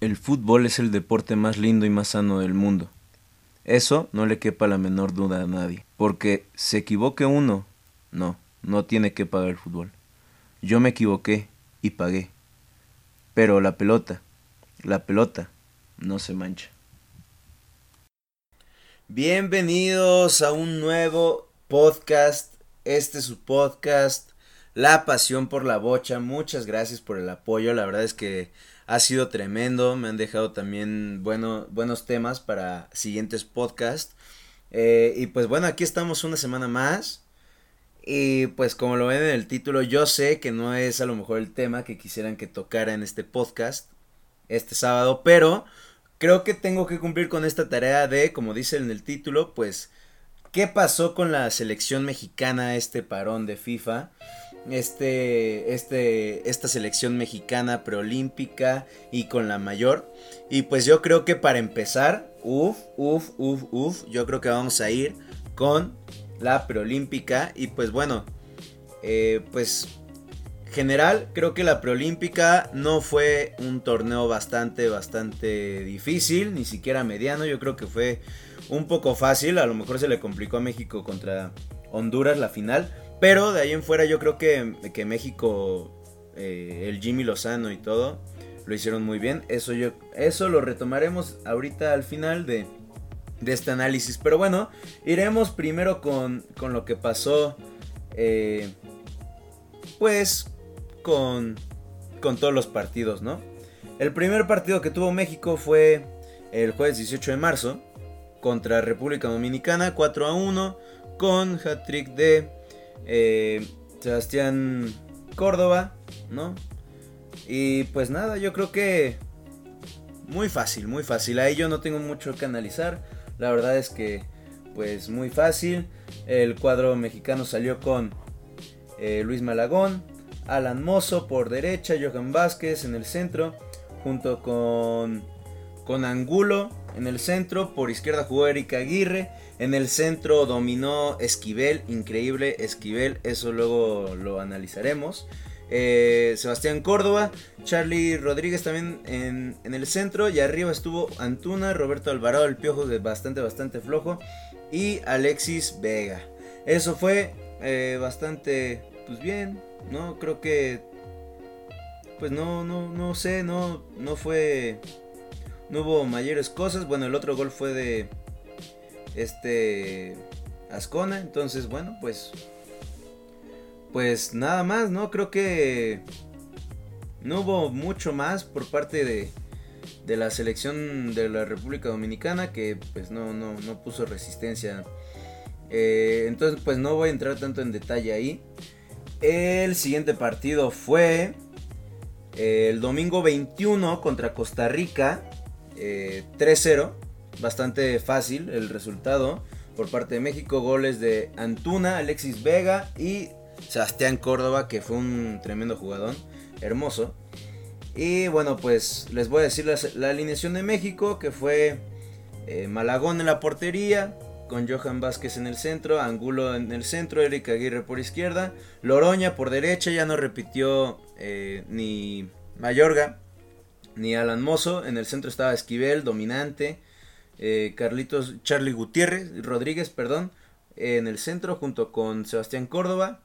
El fútbol es el deporte más lindo y más sano del mundo. Eso no le quepa la menor duda a nadie. Porque se equivoque uno, no, no tiene que pagar el fútbol. Yo me equivoqué y pagué. Pero la pelota, la pelota, no se mancha. Bienvenidos a un nuevo podcast. Este es su podcast, La Pasión por la Bocha. Muchas gracias por el apoyo. La verdad es que ha sido tremendo. Me han dejado también bueno, buenos temas para siguientes podcasts. Eh, y pues bueno, aquí estamos una semana más. Y pues como lo ven en el título, yo sé que no es a lo mejor el tema que quisieran que tocara en este podcast este sábado, pero creo que tengo que cumplir con esta tarea de, como dice en el título, pues, ¿qué pasó con la selección mexicana, este parón de FIFA? Este, este, esta selección mexicana preolímpica y con la mayor. Y pues yo creo que para empezar, uff, uff, uff, uff, yo creo que vamos a ir con la preolímpica. Y pues bueno, eh, pues general, creo que la preolímpica no fue un torneo bastante, bastante difícil, ni siquiera mediano. Yo creo que fue un poco fácil. A lo mejor se le complicó a México contra Honduras la final. Pero de ahí en fuera yo creo que, que México, eh, el Jimmy Lozano y todo, lo hicieron muy bien. Eso, yo, eso lo retomaremos ahorita al final de, de este análisis. Pero bueno, iremos primero con, con lo que pasó, eh, pues, con, con todos los partidos, ¿no? El primer partido que tuvo México fue el jueves 18 de marzo contra República Dominicana, 4 a 1, con hat-trick de eh, Sebastián Córdoba, ¿no? Y pues nada, yo creo que muy fácil, muy fácil. Ahí yo no tengo mucho que analizar. La verdad es que pues muy fácil. El cuadro mexicano salió con eh, Luis Malagón, Alan Mozo por derecha, Johan Vázquez en el centro, junto con, con Angulo en el centro. Por izquierda jugó Erika Aguirre en el centro dominó Esquivel, increíble Esquivel, eso luego lo analizaremos. Eh, Sebastián Córdoba, Charlie Rodríguez también en, el centro y arriba estuvo Antuna, Roberto Alvarado, el piojo de bastante, bastante flojo y Alexis Vega. Eso fue eh, bastante, pues bien, ¿no? Creo que, pues no, no, no sé, no, no fue, no hubo mayores cosas. Bueno, el otro gol fue de, este Ascona. Entonces, bueno, pues pues nada más, ¿no? Creo que no hubo mucho más por parte de, de la selección de la República Dominicana que pues no, no, no puso resistencia. Eh, entonces pues no voy a entrar tanto en detalle ahí. El siguiente partido fue eh, el domingo 21 contra Costa Rica. 3-0. Bastante fácil el resultado por parte de México. Goles de Antuna, Alexis Vega y Sebastián Córdoba, que fue un tremendo jugador, hermoso. Y bueno, pues les voy a decir la, alineación de México, que fue eh, Malagón en la portería, con Johan Vázquez en el centro, Angulo en el centro, Eric Aguirre por izquierda, Loroña por derecha, ya no repitió eh, ni Mayorga ni Alan Mozo, en el centro estaba Esquivel, dominante, eh, Carlitos, Charlie Gutiérrez, Rodríguez, perdón, en el centro junto con Sebastián Córdoba,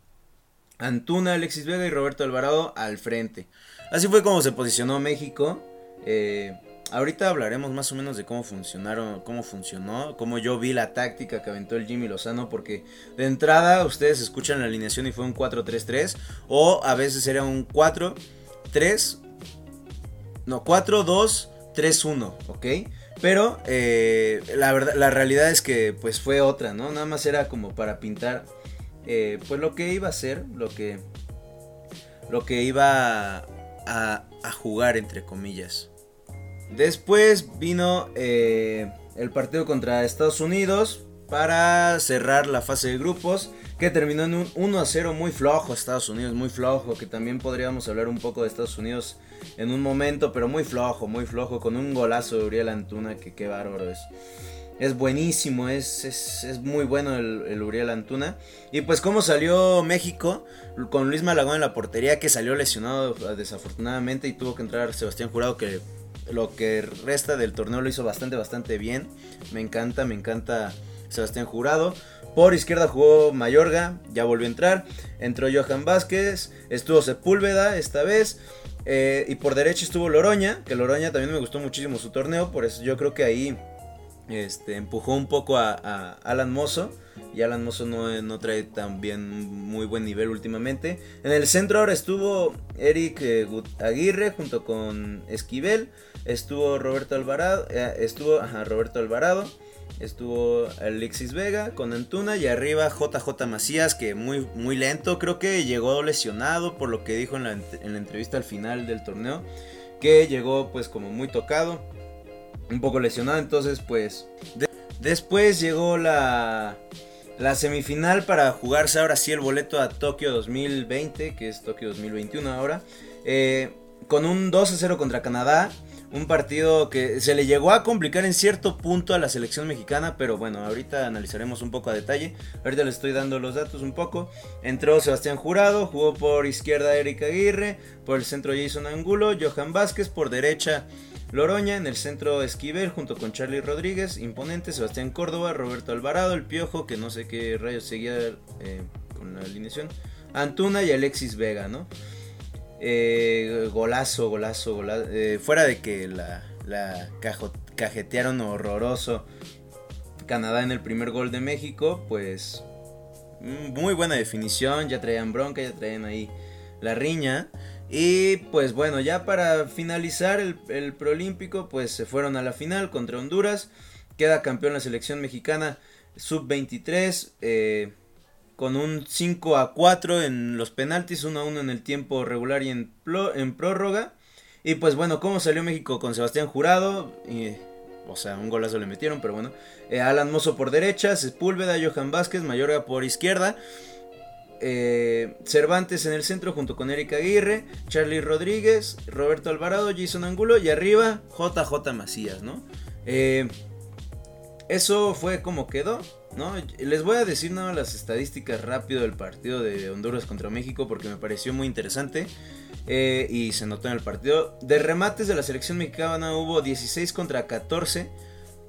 Antuna, Alexis Vega y Roberto Alvarado al frente. Así fue como se posicionó México. Eh, ahorita hablaremos más o menos de cómo funcionaron, cómo funcionó, cómo yo vi la táctica que aventó el Jimmy Lozano, porque de entrada ustedes escuchan la alineación y fue un 4-3-3 o a veces era un 4-3 no 4-2-3-1, ¿ok? Pero eh, la, verdad, la realidad es que pues fue otra, ¿no? Nada más era como para pintar eh, pues lo que iba a ser, lo que, lo que iba a, a jugar entre comillas. Después vino eh, el partido contra Estados Unidos para cerrar la fase de grupos que terminó en un 1 a 0 muy flojo Estados Unidos, muy flojo, que también podríamos hablar un poco de Estados Unidos en un momento, pero muy flojo, muy flojo, con un golazo de Uriel Antuna, que qué bárbaro es. Es buenísimo, es, es, muy bueno el, Uriel Antuna. Y pues cómo salió México con Luis Malagón en la portería, que salió lesionado desafortunadamente y tuvo que entrar Sebastián Jurado, que lo que resta del torneo lo hizo bastante, bastante bien. Me encanta, me encanta Sebastián Jurado. Por izquierda jugó Mayorga, ya volvió a entrar. Entró Johan Vázquez, estuvo Sepúlveda esta vez. Eh, y por derecha estuvo Loroña, que Loroña también me gustó muchísimo su torneo. Por eso yo creo que ahí este, empujó un poco a, Alan Mozo. Y Alan Mozo no, no, trae también muy buen nivel últimamente. En el centro ahora estuvo Eric eh, Aguirre junto con Esquivel. Estuvo Roberto Alvarado. Eh, estuvo Roberto Alvarado. Estuvo Alexis Vega con Antuna y arriba JJ Macías que muy, muy lento. Creo que llegó lesionado por lo que dijo en la, en la entrevista al final del torneo. Que llegó pues como muy tocado. Un poco lesionado. Entonces pues... después llegó la, la semifinal para jugarse ahora sí el boleto a Tokio 2020. Que es Tokio 2021 ahora. Eh, con un 2 0 contra Canadá. Un partido que se le llegó a complicar en cierto punto a la selección mexicana, pero bueno, ahorita analizaremos un poco a detalle. Ahorita les estoy dando los datos un poco. Entró Sebastián Jurado, jugó por izquierda Erika Aguirre, por el centro Jason Angulo, Johan Vázquez, por derecha Loroña, en el centro Esquivel junto con Charlie Rodríguez, imponente, Sebastián Córdoba, Roberto Alvarado, el Piojo, que no sé qué rayos seguía eh, con la alineación, Antuna y Alexis Vega, ¿no? Eh, golazo, golazo, golazo. Eh, fuera de que la, la cajetearon horroroso Canadá en el primer gol de México, pues mm, muy buena definición, ya traían bronca, ya traían ahí la riña. Y pues bueno, ya para finalizar el, el proolímpico, pues se fueron a la final contra Honduras. Queda campeón la selección mexicana sub-23. Eh, con un 5 a 4 en los penaltis, 1 a 1 en el tiempo regular y en, en prórroga. Y pues bueno, ¿cómo salió México con Sebastián Jurado? o sea, un golazo le metieron, pero bueno. Eh, Alan Mozo por derecha, Sepúlveda, Johan Vázquez, Mayorga por izquierda. Eh, Cervantes en el centro junto con Erika Aguirre, Charlie Rodríguez, Roberto Alvarado, Jason Angulo y arriba JJ Macías, ¿no? Eh, eso fue como quedó. ¿No? Les voy a decir nada las estadísticas rápido del partido de Honduras contra México porque me pareció muy interesante eh, y se notó en el partido. De remates de la selección mexicana hubo 16 contra 14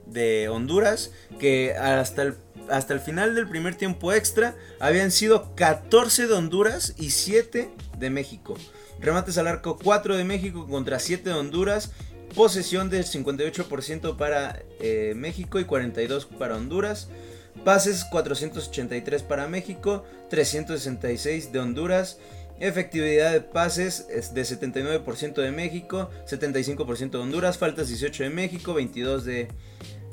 de Honduras que hasta el, hasta el final del primer tiempo extra habían sido 14 de Honduras y 7 de México. Remates al arco 4 de México contra 7 de Honduras. Posesión del 58% para eh, México y 42% para Honduras. Pases 483 para México, 366 de Honduras. Efectividad de pases es de 79% de México, 75% de Honduras. Faltas 18 de México, 22 de,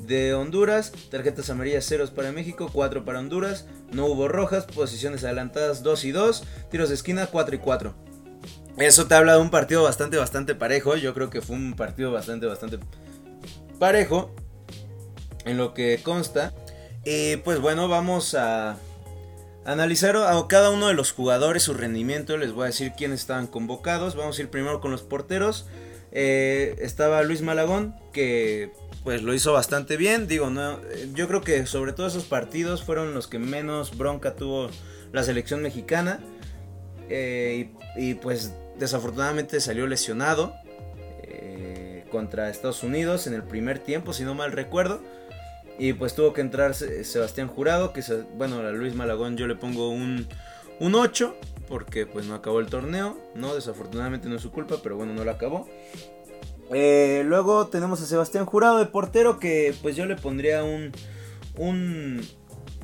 de Honduras. Tarjetas amarillas 0 para México, 4 para Honduras. No hubo rojas. Posiciones adelantadas 2 y 2. Tiros de esquina 4 y 4. Eso te habla de un partido bastante, bastante parejo. Yo creo que fue un partido bastante, bastante parejo. En lo que consta. Y pues bueno, vamos a analizar a cada uno de los jugadores su rendimiento. Les voy a decir quiénes estaban convocados. Vamos a ir primero con los porteros. Eh, estaba Luis Malagón, que pues lo hizo bastante bien. Digo, no, yo creo que sobre todo esos partidos fueron los que menos bronca tuvo la selección mexicana. Eh, y, pues desafortunadamente salió lesionado eh, contra Estados Unidos en el primer tiempo, si no mal recuerdo. Y pues tuvo que entrar Sebastián Jurado, que bueno, a Luis Malagón yo le pongo un, un 8, porque pues no acabó el torneo, ¿no? Desafortunadamente no es su culpa, pero bueno, no lo acabó. Eh, luego tenemos a Sebastián Jurado de portero, que pues yo le pondría un, un,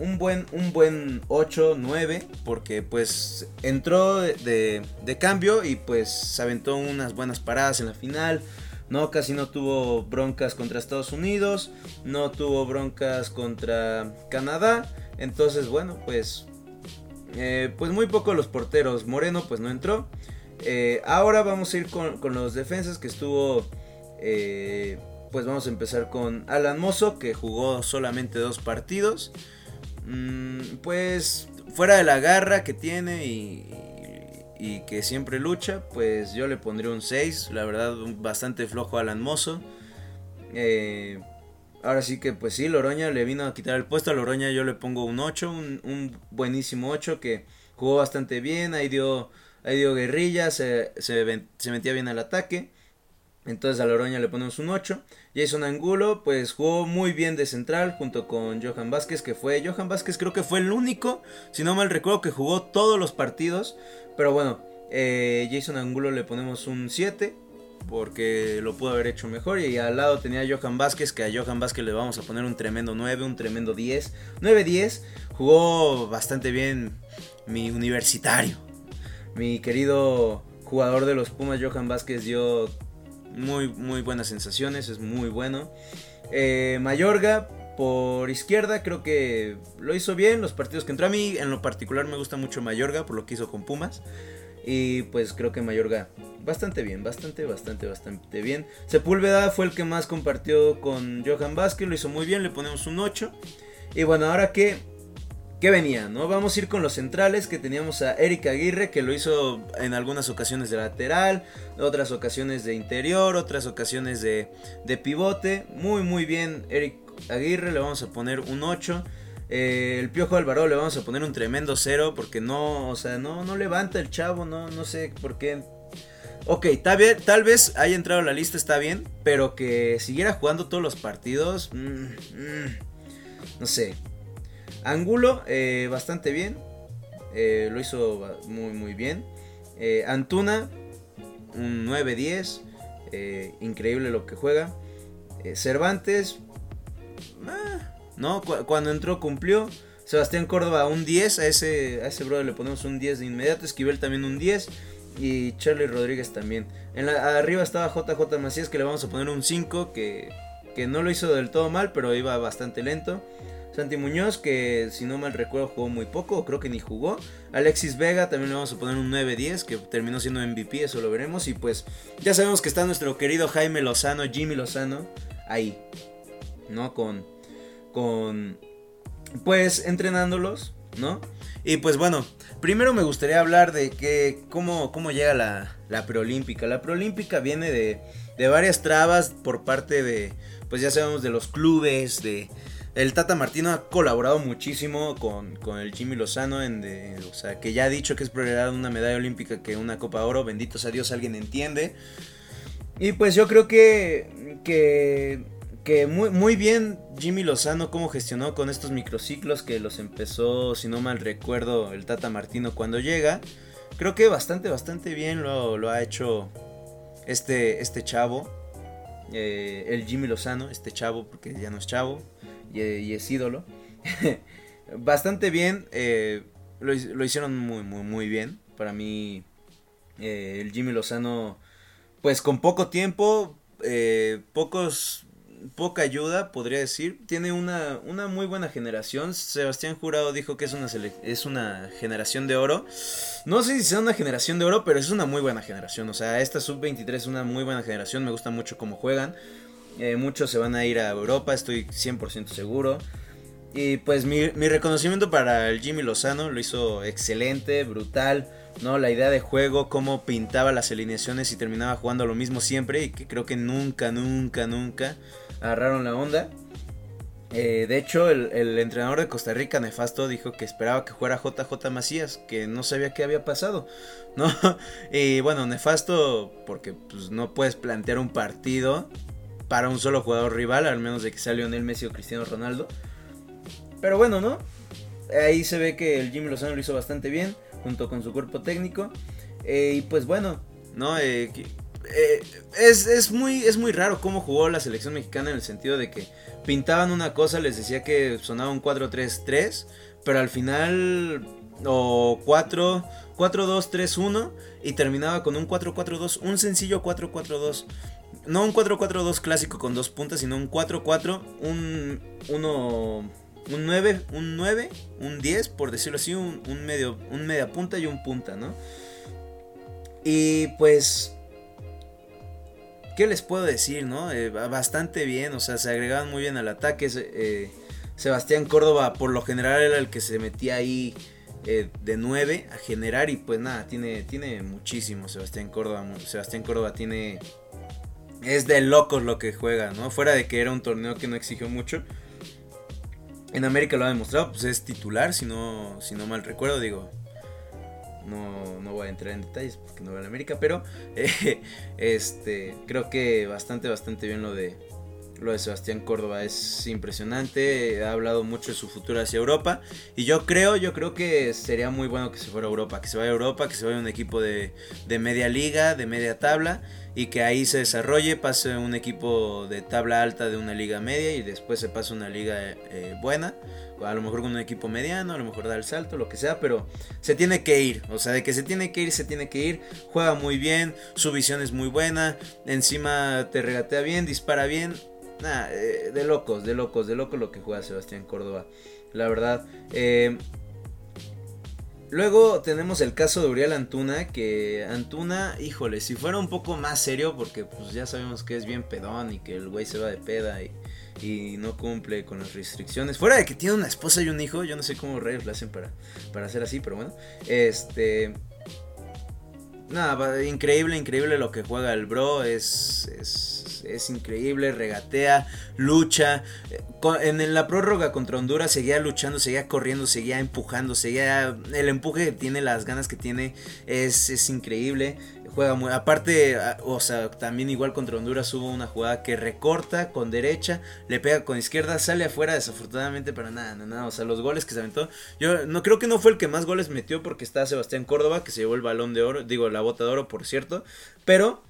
un buen, un buen 8, 9, porque pues entró de, de cambio y pues se aventó unas buenas paradas en la final. No, casi no tuvo broncas contra Estados Unidos, no tuvo broncas contra Canadá. Entonces, bueno, pues, eh, pues muy poco los porteros. Moreno, pues no entró. Eh, ahora vamos a ir con, los defensas que estuvo. Eh, pues vamos a empezar con Alan Mozo, que jugó solamente dos partidos. Mm, pues fuera de la garra que tiene y, y que siempre lucha, pues yo le pondría un 6, la verdad bastante flojo Alan Mozo. Eh, ahora sí que pues sí, Loroña le vino a quitar el puesto, a Loroña yo le pongo un 8, un, buenísimo 8 que jugó bastante bien, ahí dio, ahí dio guerrilla, se, se, metía bien al ataque. Entonces a Loroña le ponemos un 8. Jason Angulo, pues jugó muy bien de central junto con Johan Vázquez, que fue. Johan Vázquez creo que fue el único, si no mal recuerdo, que jugó todos los partidos. Pero bueno, eh, Jason Angulo le ponemos un 7. Porque lo pudo haber hecho mejor. Y al lado tenía a Johan Vázquez. Que a Johan Vázquez le vamos a poner un tremendo 9, un tremendo 10. 9-10. Jugó bastante bien mi universitario. Mi querido jugador de los Pumas, Johan Vázquez, dio muy, muy buenas sensaciones, es muy bueno. Eh, Mayorga, por izquierda, creo que lo hizo bien. Los partidos que entró a mí, en lo particular, me gusta mucho Mayorga por lo que hizo con Pumas. Y pues creo que Mayorga bastante bien, bastante, bastante, bastante bien. Sepúlveda fue el que más compartió con Johan Vázquez, lo hizo muy bien, le ponemos un 8. Y bueno, ahora que ¿Qué venía? ¿no? Vamos a ir con los centrales que teníamos a Eric Aguirre que lo hizo en algunas ocasiones de lateral, otras ocasiones de interior, otras ocasiones de, pivote. Muy muy bien Eric Aguirre, le vamos a poner un 8. Eh, el Piojo Alvaro le vamos a poner un tremendo 0 porque no, o sea, no, no levanta el chavo, no, no sé por qué. Ok, tal vez, tal vez haya entrado a la lista, está bien, pero que siguiera jugando todos los partidos, mm, mm, no sé, Angulo, eh, bastante bien. Eh, lo hizo muy, muy bien. Antuna, un 9-10. increíble lo que juega. Cervantes, ah, no, cuando entró cumplió. Sebastián Córdoba, un 10. A ese, a ese brother le ponemos un 10 de inmediato. Esquivel también un 10. Y Charlie Rodríguez también. En la, arriba estaba JJ Macías que le vamos a poner un 5. Que, que no lo hizo del todo mal, pero iba bastante lento. Santi Muñoz, que si no mal recuerdo jugó muy poco, creo que ni jugó. Alexis Vega, también le vamos a poner un 9-10, que terminó siendo MVP, eso lo veremos. Y pues ya sabemos que está nuestro querido Jaime Lozano, Jimmy Lozano, ahí, ¿no? Con, con, pues entrenándolos, ¿no? Y pues bueno, primero me gustaría hablar de que cómo, cómo llega la, la preolímpica. La preolímpica viene de, de varias trabas por parte de, pues ya sabemos, de los clubes, de el Tata Martino ha colaborado muchísimo con, el Jimmy Lozano, en o sea, que ya ha dicho que es prioridad una medalla olímpica que una Copa de Oro, bendito sea Dios, alguien entiende. Y pues yo creo que, que, que muy, muy bien Jimmy Lozano cómo gestionó con estos microciclos que los empezó, si no mal recuerdo, el Tata Martino cuando llega. Creo que bastante, bastante bien lo, ha hecho este, este chavo. Eh, el Jimmy Lozano, este chavo, porque ya no es chavo, y, es ídolo. Bastante bien, eh, lo, hicieron muy, muy, muy bien. Para mí, eh, el Jimmy Lozano, pues con poco tiempo, pocos, poca ayuda, podría decir. Tiene una, una muy buena generación. Sebastián Jurado dijo que es una, es una generación de oro. No sé si sea una generación de oro, pero es una muy buena generación. O sea, esta sub-23 es una muy buena generación. Me gusta mucho cómo juegan. Eh, muchos se van a ir a Europa, estoy 100% seguro. Y pues mi, reconocimiento para el Jimmy Lozano lo hizo excelente, brutal, ¿no? La idea de juego, cómo pintaba las alineaciones y terminaba jugando lo mismo siempre y que creo que nunca, nunca, nunca agarraron la onda. Eh, de hecho, el, entrenador de Costa Rica, Nefasto, dijo que esperaba que fuera JJ Macías, que no sabía qué había pasado, ¿no? y bueno, Nefasto, porque pues no puedes plantear un partido para un solo jugador rival, al menos de que sea Lionel Messi o Cristiano Ronaldo. Pero bueno, ¿no? Ahí se ve que el Jimmy Lozano lo hizo bastante bien, junto con su cuerpo técnico. Eh, y pues bueno, ¿no? Eh, eh, es, muy, es muy raro cómo jugó la selección mexicana en el sentido de que pintaban una cosa, les decía que sonaba un 4-3-3, pero al final, o 4, 4-2-3-1, y terminaba con un 4-4-2, un sencillo 4-4-2 no un 4-4-2 clásico con dos puntas, sino un 4-4, un 1 un 9, un 9, un 10, por decirlo así, un, medio, un media punta y un punta, ¿no? Y pues, ¿qué les puedo decir, no? Eh, bastante bien, o sea, se agregaban muy bien al ataque. Eh, Sebastián Córdoba, por lo general, era el que se metía ahí eh, de 9 a generar. Y pues nada, tiene, tiene muchísimo Sebastián Córdoba. Sebastián Córdoba tiene es de locos lo que juega, ¿no? Fuera de que era un torneo que no exigió mucho. En América lo ha demostrado, pues es titular, si no, si no mal recuerdo, digo. No, no voy a entrar en detalles porque no a la América, pero eh, este, creo que bastante, bastante bien lo de, lo de Sebastián Córdoba es impresionante, ha hablado mucho de su futuro hacia Europa y yo creo, yo creo que sería muy bueno que se fuera a Europa, que se vaya a Europa, que se vaya a un equipo de, de media liga, de media tabla y que ahí se desarrolle, pase un equipo de tabla alta de una liga media y después se pase una liga eh, buena, a lo mejor con un equipo mediano, a lo mejor da el salto, lo que sea, pero se tiene que ir, o sea, de que se tiene que ir, se tiene que ir, juega muy bien, su visión es muy buena, encima te regatea bien, dispara bien, Nah, eh, de locos, de locos, de locos lo que juega Sebastián Córdoba. La verdad. Eh, luego tenemos el caso de Uriel Antuna. Que Antuna, híjole, si fuera un poco más serio. Porque pues ya sabemos que es bien pedón. Y que el güey se va de peda. Y, no cumple con las restricciones. Fuera de que tiene una esposa y un hijo. Yo no sé cómo reyes lo hacen para, para hacer así. Pero bueno. Este. Nada, increíble, increíble lo que juega el bro. Es, es, increíble, regatea, lucha. En la prórroga contra Honduras seguía luchando, seguía corriendo, seguía empujando, seguía... El empuje que tiene, las ganas que tiene, es, es increíble juega muy. Aparte, o sea, también igual contra Honduras hubo una jugada que recorta con derecha, le pega con izquierda, sale afuera desafortunadamente, pero nada, nada, nada. O sea, los goles que se aventó. Yo no creo que no fue el que más goles metió porque está Sebastián Córdoba, que se llevó el balón de oro, digo, la bota de oro, por cierto. Pero,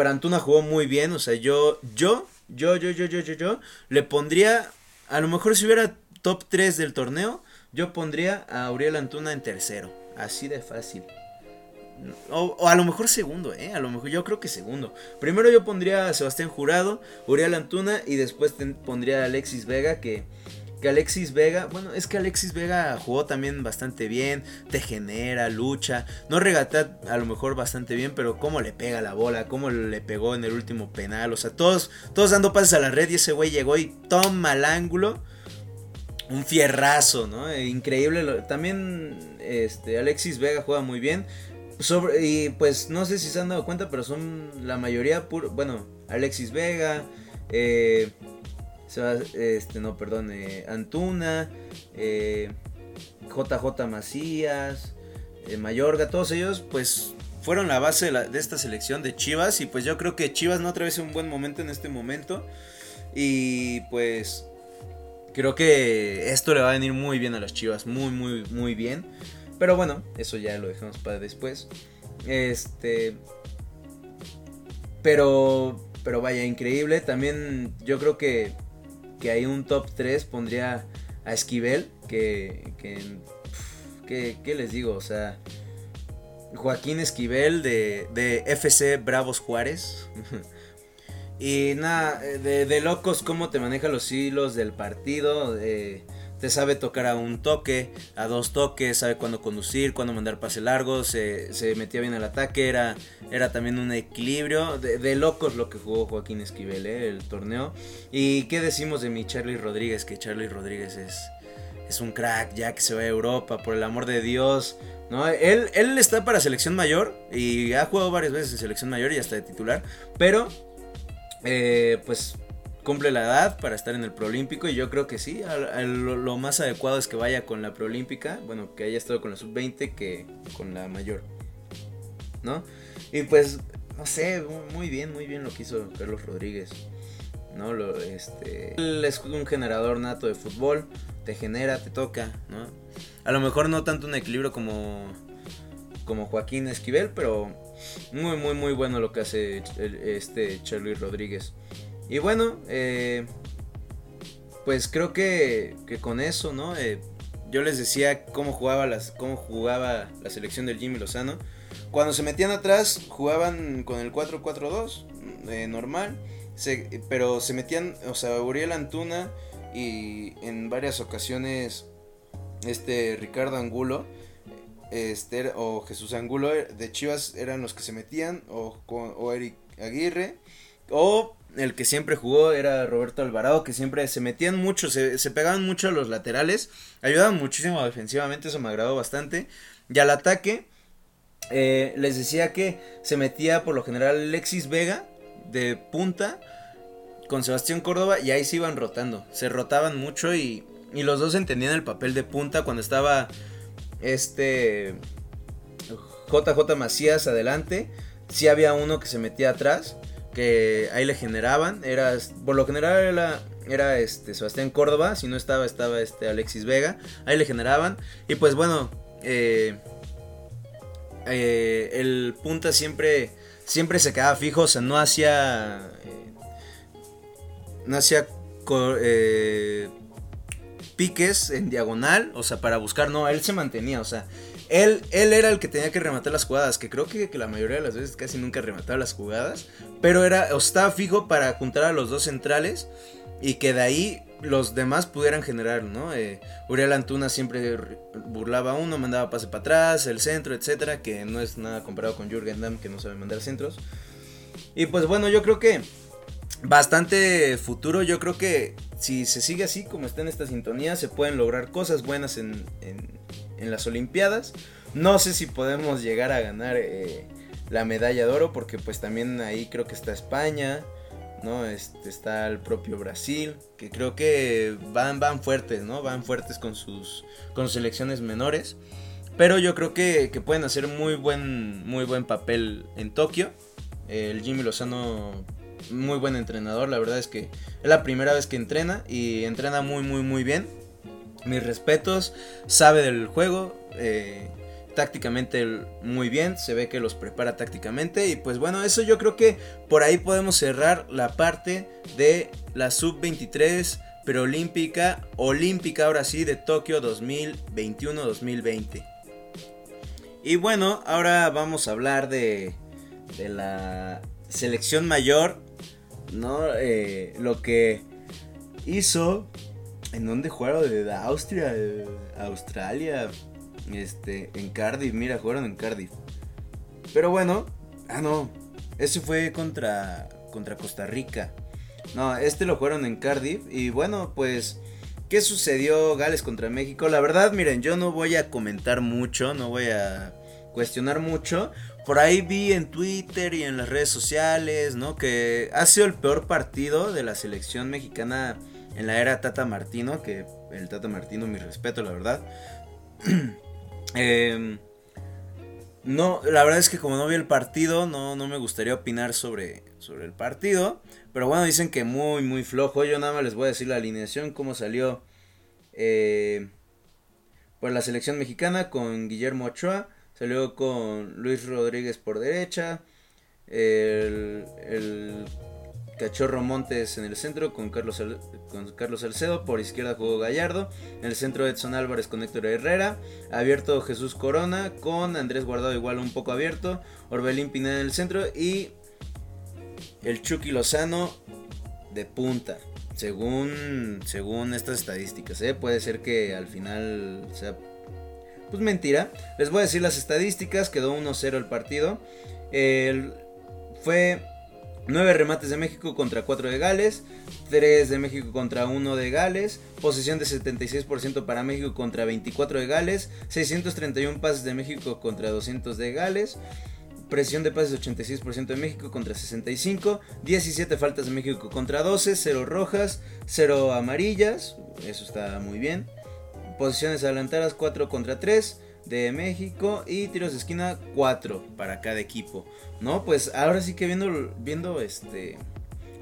para Antuna jugó muy bien. O sea, yo, yo, yo, yo, yo, yo, yo, yo, le pondría. A lo mejor si hubiera top 3 del torneo, yo pondría a Auriel Antuna en tercero. Así de fácil. O, a lo mejor segundo, ¿eh? A lo mejor yo creo que segundo. Primero yo pondría a Sebastián Jurado, Uriel Antuna y después pondría a Alexis Vega que... Que Alexis Vega, bueno, es que Alexis Vega jugó también bastante bien, te genera, lucha, no regatea a lo mejor bastante bien, pero cómo le pega la bola, cómo le pegó en el último penal, o sea, todos, todos dando pases a la red y ese güey llegó y toma el ángulo, un fierrazo, ¿no? Increíble, también este, Alexis Vega juega muy bien, sobre, y pues no sé si se han dado cuenta, pero son la mayoría puro. Bueno, Alexis Vega, eh, este, no, perdón, eh, Antuna, eh, JJ Macías, eh, Mayorga, todos ellos, pues fueron la base de, esta selección de Chivas. Y pues yo creo que Chivas no atraviesa un buen momento en este momento. Y pues creo que esto le va a venir muy bien a las Chivas, muy, muy, muy bien. Pero bueno, eso ya lo dejamos para después. Este. Pero. Pero vaya, increíble. También yo creo que. Que hay un top 3 pondría a Esquivel. Que. Que. les digo? O sea. Joaquín Esquivel de, de FC Bravos Juárez. y nada, de, de, locos cómo te maneja los hilos del partido. De, te sabe tocar a un toque, a dos toques, sabe cuándo conducir, cuándo mandar pase largo, se, metía bien al ataque, era, era también un equilibrio. De, locos lo que jugó Joaquín Esquivel, ¿eh? el torneo. ¿Y qué decimos de mi Charlie Rodríguez? Que Charlie Rodríguez es, es un crack, ya que se va a Europa, por el amor de Dios. ¿no? Él, él está para selección mayor y ha jugado varias veces en selección mayor y hasta de titular, pero eh, pues cumple la edad para estar en el Proolímpico y yo creo que sí, lo, más adecuado es que vaya con la Proolímpica, bueno, que haya estado con la sub-20 que con la mayor, ¿no? Y pues, no sé, muy bien, muy bien lo que hizo Carlos Rodríguez, ¿no? Lo, este, él es un generador nato de fútbol, te genera, te toca, ¿no? A lo mejor no tanto un equilibrio como, como Joaquín Esquivel, pero muy, muy, muy bueno lo que hace este Charlie Rodríguez. Y bueno, eh, pues creo que, con eso, ¿no? Eh, yo les decía cómo jugaba, las, cómo jugaba la selección del Jimmy Lozano. Cuando se metían atrás, jugaban con el 4-4-2, eh, normal. pero se metían, o sea, Uriel Antuna y en varias ocasiones este Ricardo Angulo este, o Jesús Angulo de Chivas eran los que se metían, o, o Eric Aguirre, o el que siempre jugó era Roberto Alvarado, que siempre se metían mucho, se, pegaban mucho a los laterales, ayudaban muchísimo defensivamente, eso me agradó bastante. Y al ataque, eh, les decía que se metía por lo general Alexis Vega de punta con Sebastián Córdoba y ahí se iban rotando, se rotaban mucho y, y los dos entendían el papel de punta cuando estaba este JJ Macías adelante, sí había uno que se metía atrás, que ahí le generaban, era, por lo general era, este Sebastián Córdoba, si no estaba, estaba este Alexis Vega, ahí le generaban, y pues bueno, eh, eh, el punta siempre, siempre se quedaba fijo, o sea, no hacía, eh, no hacía piques en diagonal, o sea, para buscar, no, él se mantenía, o sea, él, él era el que tenía que rematar las jugadas, que creo que, la mayoría de las veces casi nunca remataba las jugadas, pero era, estaba fijo para juntar a los dos centrales y que de ahí los demás pudieran generar, ¿no? Eh, Uriel Antuna siempre burlaba a uno, mandaba pase para atrás, el centro, etcétera, que no es nada comparado con Jürgen Damm, que no sabe mandar centros. Y pues bueno, yo creo que bastante futuro, yo creo que si se sigue así como está en esta sintonía, se pueden lograr cosas buenas en, en, las Olimpiadas. No sé si podemos llegar a ganar eh, la medalla de oro, porque pues también ahí creo que está España. ¿no? Este, está el propio Brasil, que creo que van, van fuertes, ¿no? Van fuertes con sus, con selecciones menores. Pero yo creo que, pueden hacer muy buen, muy buen papel en Tokio. El Jimmy Lozano, muy buen entrenador, la verdad es que es la primera vez que entrena y entrena muy, muy, muy bien. Mis respetos, sabe del juego. Eh, tácticamente muy bien, se ve que los prepara tácticamente y pues bueno, eso yo creo que por ahí podemos cerrar la parte de la sub-23 preolímpica, olímpica ahora sí de Tokio 2021-2020. Y bueno, ahora vamos a hablar de, de la selección mayor, ¿no? Eh, lo que hizo, ¿en dónde jugaron? De Austria, Australia, este, en Cardiff, mira, jugaron en Cardiff. Pero bueno, ah no, ese fue contra, contra Costa Rica. No, este lo jugaron en Cardiff y bueno, pues ¿Qué sucedió Gales contra México? La verdad, miren, yo no voy a comentar mucho, no voy a cuestionar mucho. Por ahí vi en Twitter y en las redes sociales, ¿no? Que ha sido el peor partido de la selección mexicana en la era Tata Martino, que el Tata Martino, mi respeto, la verdad. Eh, no, la verdad es que como no vi el partido, no, no me gustaría opinar sobre, sobre el partido. Pero bueno, dicen que muy, muy flojo. Yo nada más les voy a decir la alineación, cómo salió eh, por la selección mexicana con Guillermo Ochoa. Salió con Luis Rodríguez por derecha. El, el Cachorro Montes en el centro con Carlos, con Carlos Salcedo. Por izquierda jugó Gallardo. En el centro Edson Álvarez con Héctor Herrera. Abierto Jesús Corona con Andrés Guardado igual un poco abierto. Orbelín Pineda en el centro. Y el Chucky Lozano de punta. Según, según estas estadísticas. ¿eh? Puede ser que al final. Pues mentira. Les voy a decir las estadísticas. Quedó 1-0 el partido. fue 9 remates de México contra 4 de Gales, 3 de México contra 1 de Gales, posesión de 76% para México contra 24 de Gales, 631 pases de México contra 200 de Gales, presión de pases 86% de México contra 65, 17 faltas de México contra 12, 0 rojas, 0 amarillas, eso está muy bien, posiciones adelantadas 4 contra 3, de México y tiros de esquina 4 para cada equipo, ¿no? Pues ahora sí que viendo, viendo este,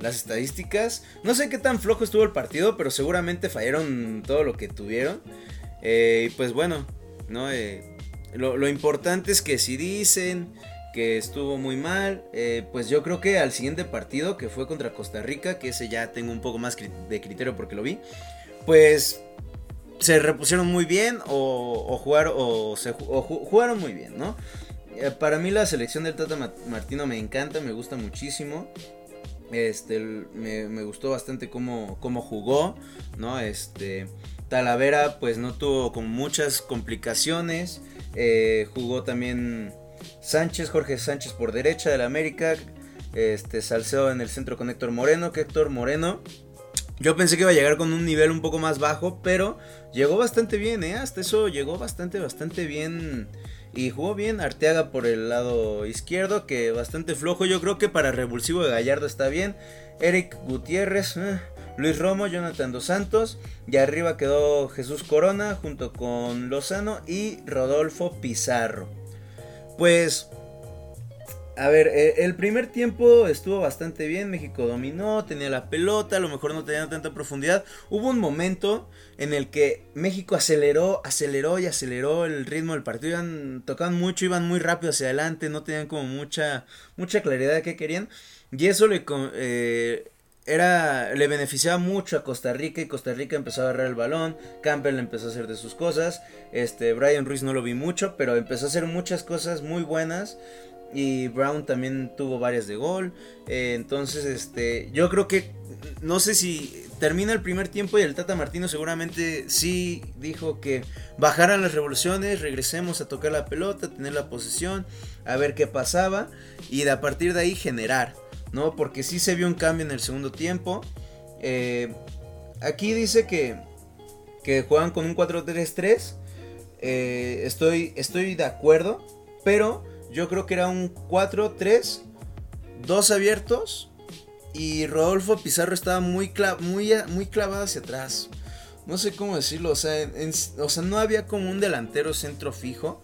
las estadísticas, no sé qué tan flojo estuvo el partido, pero seguramente fallaron todo lo que tuvieron. Eh, y pues bueno, ¿no? Eh, lo, importante es que si dicen que estuvo muy mal, eh, pues yo creo que al siguiente partido, que fue contra Costa Rica, que ese ya tengo un poco más de criterio porque lo vi, pues se repusieron muy bien o, jugar, o, se, jugaron muy bien, ¿no? Eh, para mí la selección del Tata Martino me encanta, me gusta muchísimo. Este, me, gustó bastante cómo, cómo, jugó, ¿no? Este, Talavera pues no tuvo como muchas complicaciones. Eh, jugó también Sánchez, Jorge Sánchez por derecha del América. Este, Salcedo en el centro con Héctor Moreno, que Héctor Moreno yo pensé que iba a llegar con un nivel un poco más bajo, pero llegó bastante bien, ¿eh? Hasta eso llegó bastante, bastante bien. Y jugó bien Arteaga por el lado izquierdo, que bastante flojo. Yo creo que para revulsivo de Gallardo está bien. Eric Gutiérrez, eh, Luis Romo, Jonathan Dos Santos. Y arriba quedó Jesús Corona junto con Lozano y Rodolfo Pizarro. Pues a ver, eh, el primer tiempo estuvo bastante bien, México dominó, tenía la pelota, a lo mejor no tenía tanta profundidad. Hubo un momento en el que México aceleró, aceleró y aceleró el ritmo del partido, iban, tocaban mucho, iban muy rápido hacia adelante, no tenían como mucha, mucha claridad de qué querían. Y eso le, eh, era, le beneficiaba mucho a Costa Rica y Costa Rica empezó a agarrar el balón, Campbell empezó a hacer de sus cosas, este, Brian Ruiz no lo vi mucho, pero empezó a hacer muchas cosas muy buenas y Brown también tuvo varias de gol. Eh, entonces, este, yo creo que no sé si termina el primer tiempo y el Tata Martino seguramente sí dijo que bajaran las revoluciones, regresemos a tocar la pelota, tener la posesión, a ver qué pasaba y de a partir de ahí generar, ¿no? Porque sí se vio un cambio en el segundo tiempo. Eh, aquí dice que, que juegan con un 4-3-3. Eh, estoy, estoy de acuerdo, pero yo creo que era un 4-3, dos abiertos y Rodolfo Pizarro estaba muy, muy, muy clavado hacia atrás. No sé cómo decirlo, o sea, o sea, no había como un delantero centro fijo.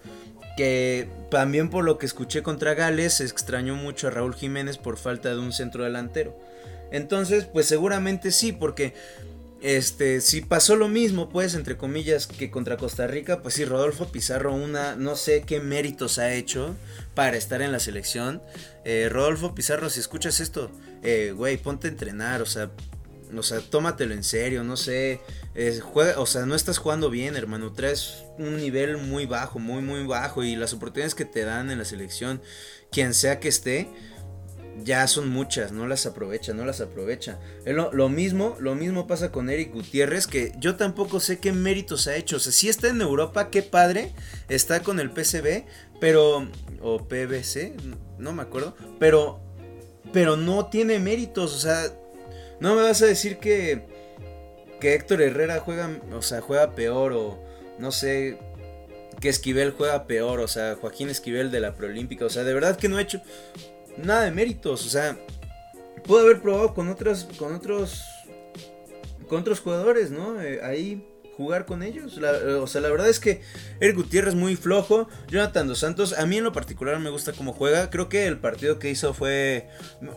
Que también por lo que escuché contra Gales, se extrañó mucho a Raúl Jiménez por falta de un centro delantero. Entonces, pues seguramente sí, porque este, si pasó lo mismo, pues, entre comillas, que contra Costa Rica, pues sí, Rodolfo Pizarro, una, no sé qué méritos ha hecho para estar en la selección. Eh, Rodolfo Pizarro, si escuchas esto, eh, güey, ponte a entrenar, o sea, o sea, tómatelo en serio, no sé, juega, o sea, no estás jugando bien, hermano, traes un nivel muy bajo, muy, muy bajo, y las oportunidades que te dan en la selección, quien sea que esté, ya son muchas, no las aprovecha, no las aprovecha. Lo, mismo, lo mismo pasa con Eric Gutiérrez, que yo tampoco sé qué méritos ha hecho. O sea, si está en Europa, qué padre, está con el PCB, pero, o PBC, no me acuerdo, pero, pero no tiene méritos, o sea, no me vas a decir que, que Héctor Herrera juega, o sea, juega peor, o no sé, que Esquivel juega peor, o sea, Joaquín Esquivel de la Preolímpica, o sea, de verdad que no ha hecho nada de méritos. O sea, pudo haber probado con otros, con otros, con otros jugadores, ¿no? Eh, ahí jugar con ellos. o sea, la verdad es que Eric Gutiérrez muy flojo. Jonathan Dos Santos, a mí en lo particular me gusta cómo juega. Creo que el partido que hizo fue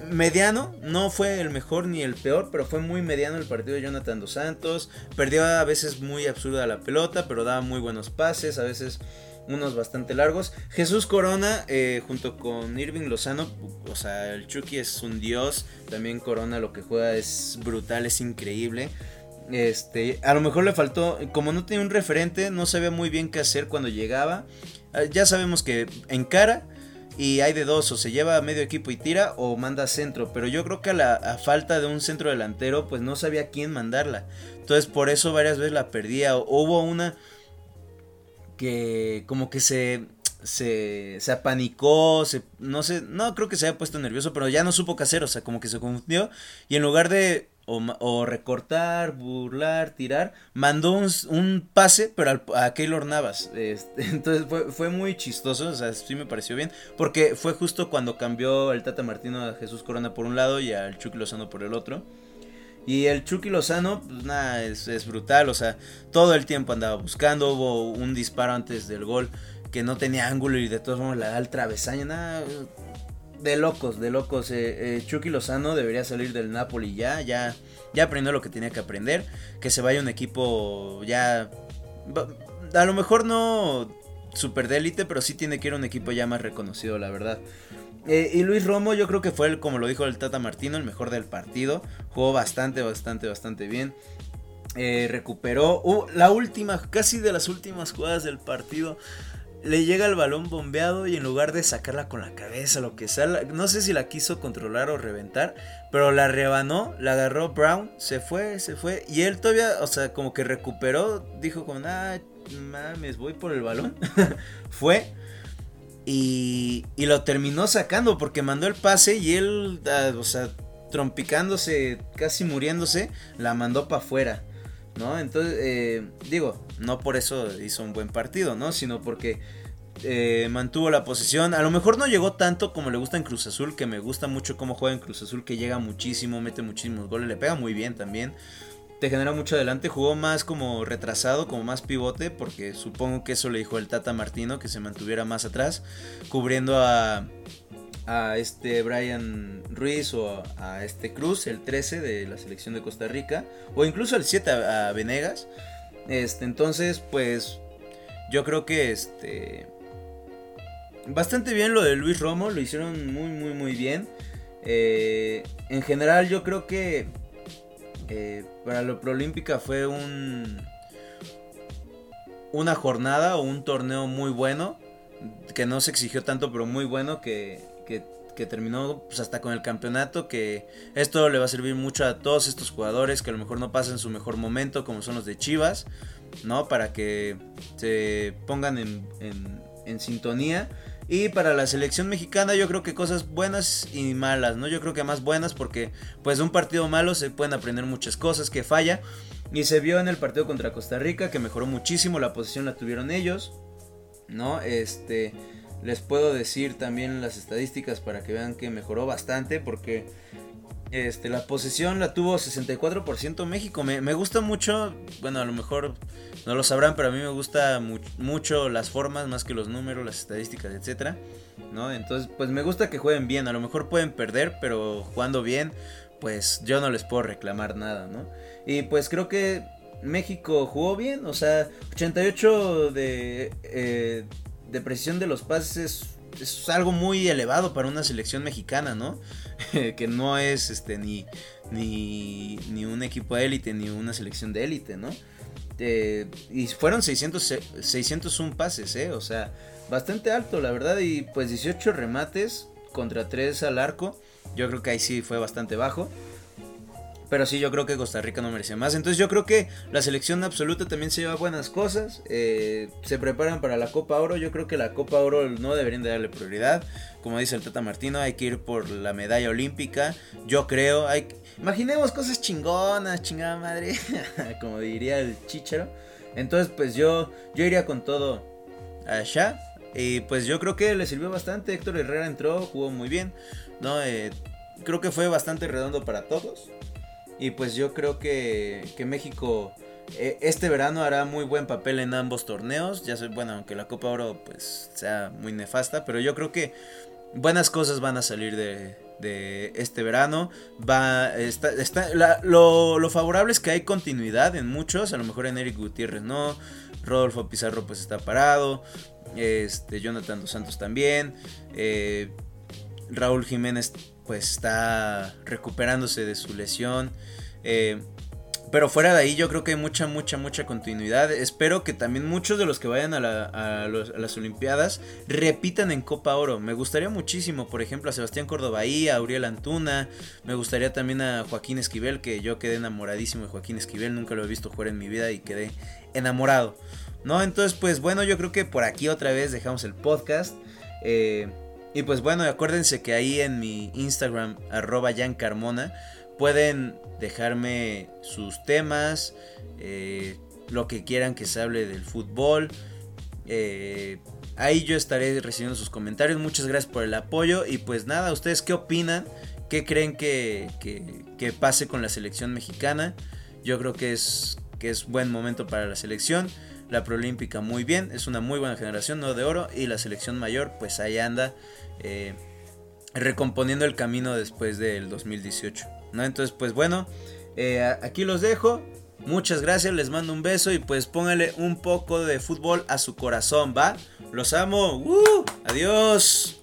mediano. No fue el mejor ni el peor, pero fue muy mediano el partido de Jonathan Dos Santos. Perdió a veces muy absurda la pelota, pero daba muy buenos pases. A veces unos bastante largos. Jesús Corona, eh, junto con Irving Lozano, o sea, el Chucky es un dios. También Corona lo que juega es brutal, es increíble. Este, a lo mejor le faltó, como no tenía un referente, no sabía muy bien qué hacer cuando llegaba. Ah, ya sabemos que en cara y hay de dos, o se lleva a medio equipo y tira o manda centro, pero yo creo que a la falta de un centro delantero, pues no sabía quién mandarla. Entonces por eso varias veces la perdía. hubo una que como que se, se, se apanicó, se, no sé, no creo que se haya puesto nervioso, pero ya no supo qué hacer, o sea, como que se confundió y en lugar de o, recortar, burlar, tirar, mandó un, pase, pero a Keylor Navas. Este, entonces fue, fue, muy chistoso, o sea, sí me pareció bien, porque fue justo cuando cambió el Tata Martino a Jesús Corona por un lado y al Chucky Lozano por el otro. Y el Chucky Lozano, pues nada, es, brutal, o sea, todo el tiempo andaba buscando, hubo un disparo antes del gol que no tenía ángulo y de todos modos la da al travesaño, nada, de locos, de locos. Eh, eh, Chucky Lozano debería salir del Napoli ya, ya, ya aprendió lo que tenía que aprender, que se vaya un equipo ya, a lo mejor no super de élite, pero sí tiene que ir un equipo ya más reconocido, la verdad. Eh, y Luis Romo, yo creo que fue, el, como lo dijo el Tata Martino, el mejor del partido. Jugó bastante, bastante, bastante bien. Eh, recuperó la última, casi de las últimas jugadas del partido. Le llega el balón bombeado y en lugar de sacarla con la cabeza, lo que sea, no sé si la quiso controlar o reventar, pero la rebanó, la agarró Brown, se fue, se fue. Y él todavía, o sea, como que recuperó, dijo como, ah, mames, voy por el balón. fue y, lo terminó sacando porque mandó el pase y él, ah, o sea, trompicándose, casi muriéndose, la mandó para afuera. ¿No? Entonces, eh, digo, no por eso hizo un buen partido, ¿no? Sino porque eh, mantuvo la posición. A lo mejor no llegó tanto como le gusta en Cruz Azul, que me gusta mucho cómo juega en Cruz Azul, que llega muchísimo, mete muchísimos goles, le pega muy bien también. Te genera mucho adelante. Jugó más como retrasado, como más pivote, porque supongo que eso le dijo el Tata Martino, que se mantuviera más atrás, cubriendo a, a este Brian Ruiz o a, este Cruz, el 13 de la selección de Costa Rica, o incluso el 7 a, Venegas. Este, entonces, pues yo creo que este bastante bien lo de Luis Romo, lo hicieron muy muy muy bien. Eh, en general yo creo que para la Proolímpica fue un una jornada o un torneo muy bueno que no se exigió tanto pero muy bueno que, que, terminó pues, hasta con el campeonato que esto le va a servir mucho a todos estos jugadores que a lo mejor no pasan su mejor momento como son los de Chivas no para que se pongan en, en sintonía y para la selección mexicana yo creo que cosas buenas y malas, ¿no? Yo creo que más buenas porque pues un partido malo se pueden aprender muchas cosas que falla. Y se vio en el partido contra Costa Rica que mejoró muchísimo, la posición la tuvieron ellos, ¿no? Este, les puedo decir también las estadísticas para que vean que mejoró bastante porque este, la posesión la tuvo 64% México. Me, gusta mucho, bueno, a lo mejor no lo sabrán, pero a mí me gusta mucho las formas más que los números, las estadísticas, etcétera, ¿no? Entonces, pues me gusta que jueguen bien. A lo mejor pueden perder, pero jugando bien, pues yo no les puedo reclamar nada, ¿no? Y pues creo que México jugó bien, o sea, 88 de, eh, de precisión de los pases es algo muy elevado para una selección mexicana, ¿no? que no es este ni, ni, ni un equipo de élite ni una selección de élite, ¿no? Eh, y fueron 600, 601 pases, ¿eh? O sea, bastante alto, la verdad. Y pues 18 remates contra 3 al arco. Yo creo que ahí sí fue bastante bajo. Pero sí, yo creo que Costa Rica no merecía más. Entonces yo creo que la selección absoluta también se lleva buenas cosas. Eh, se preparan para la Copa Oro. Yo creo que la Copa Oro no deberían de darle prioridad. Como dice el Tata Martino, hay que ir por la medalla olímpica. Yo creo, hay... imaginemos cosas chingonas, chingada madre. Como diría el chichero. Entonces pues yo, yo iría con todo allá. Y pues yo creo que le sirvió bastante. Héctor Herrera entró, jugó muy bien. ¿no? Eh, creo que fue bastante redondo para todos. Y pues yo creo que, que México eh, este verano hará muy buen papel en ambos torneos. Ya sé, bueno, aunque la Copa Oro pues sea muy nefasta, pero yo creo que buenas cosas van a salir de, de este verano. Va, está, está, lo, lo, favorable es que hay continuidad en muchos, a lo mejor en Eric Gutiérrez no, Rodolfo Pizarro pues está parado, este, Jonathan Dos Santos también, eh, Raúl Jiménez pues está recuperándose de su lesión. Eh, pero fuera de ahí yo creo que hay mucha, mucha, mucha continuidad. Espero que también muchos de los que vayan a, las Olimpiadas repitan en Copa Oro. Me gustaría muchísimo, por ejemplo, a Sebastián Cordobaí, a Auriel Antuna. Me gustaría también a Joaquín Esquivel, que yo quedé enamoradísimo de Joaquín Esquivel. Nunca lo he visto jugar en mi vida y quedé enamorado. ¿No? Entonces, pues bueno, yo creo que por aquí otra vez dejamos el podcast. Eh, y pues bueno, acuérdense que ahí en mi Instagram, arroba Carmona, pueden dejarme sus temas, eh, lo que quieran que se hable del fútbol. Eh, ahí yo estaré recibiendo sus comentarios. Muchas gracias por el apoyo. Y pues nada, ¿ustedes qué opinan? ¿Qué creen que, que, pase con la selección mexicana? Yo creo que es, que es buen momento para la selección. La Proolímpica muy bien, es una muy buena generación, no de oro. Y la selección mayor, pues ahí anda eh, recomponiendo el camino después del 2018. ¿no? Entonces, pues bueno, eh, aquí los dejo. Muchas gracias, les mando un beso y pues póngale un poco de fútbol a su corazón, ¿va? Los amo. ¡Uh! Adiós.